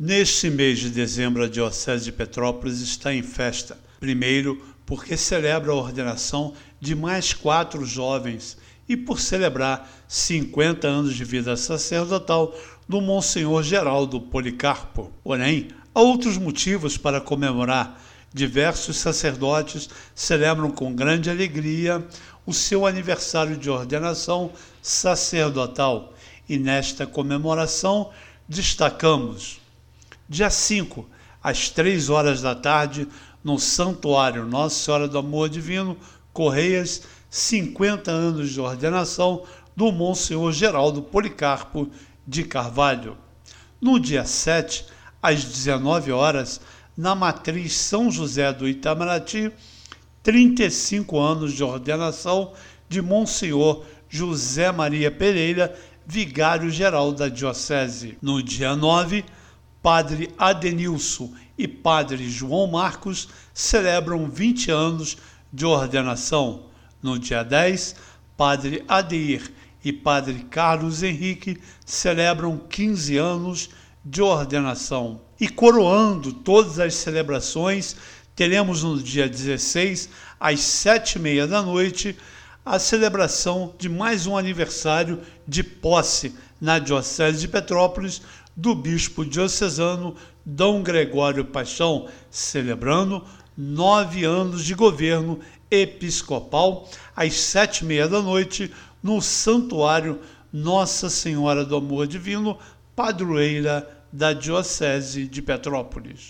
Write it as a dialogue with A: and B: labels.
A: Neste mês de dezembro, a Diocese de Petrópolis está em festa. Primeiro, porque celebra a ordenação de mais quatro jovens e por celebrar 50 anos de vida sacerdotal do Monsenhor Geraldo Policarpo. Porém, há outros motivos para comemorar. Diversos sacerdotes celebram com grande alegria o seu aniversário de ordenação sacerdotal e nesta comemoração destacamos dia 5, às 3 horas da tarde, no Santuário Nossa Senhora do Amor Divino, Correias, 50 anos de ordenação do Monsenhor Geraldo Policarpo de Carvalho. No dia 7, às 19 horas, na matriz São José do Itamaraty, 35 anos de ordenação de Monsenhor José Maria Pereira, vigário-geral da Diocese. No dia 9, Padre Adenilson e Padre João Marcos celebram 20 anos de ordenação. No dia 10, Padre Adeir e Padre Carlos Henrique celebram 15 anos de ordenação. E coroando todas as celebrações, teremos no dia 16, às sete e meia da noite, a celebração de mais um aniversário de posse na Diocese de Petrópolis do bispo diocesano Dom Gregório Paixão, celebrando nove anos de governo episcopal às sete e meia da noite no Santuário Nossa Senhora do Amor Divino, padroeira da Diocese de Petrópolis.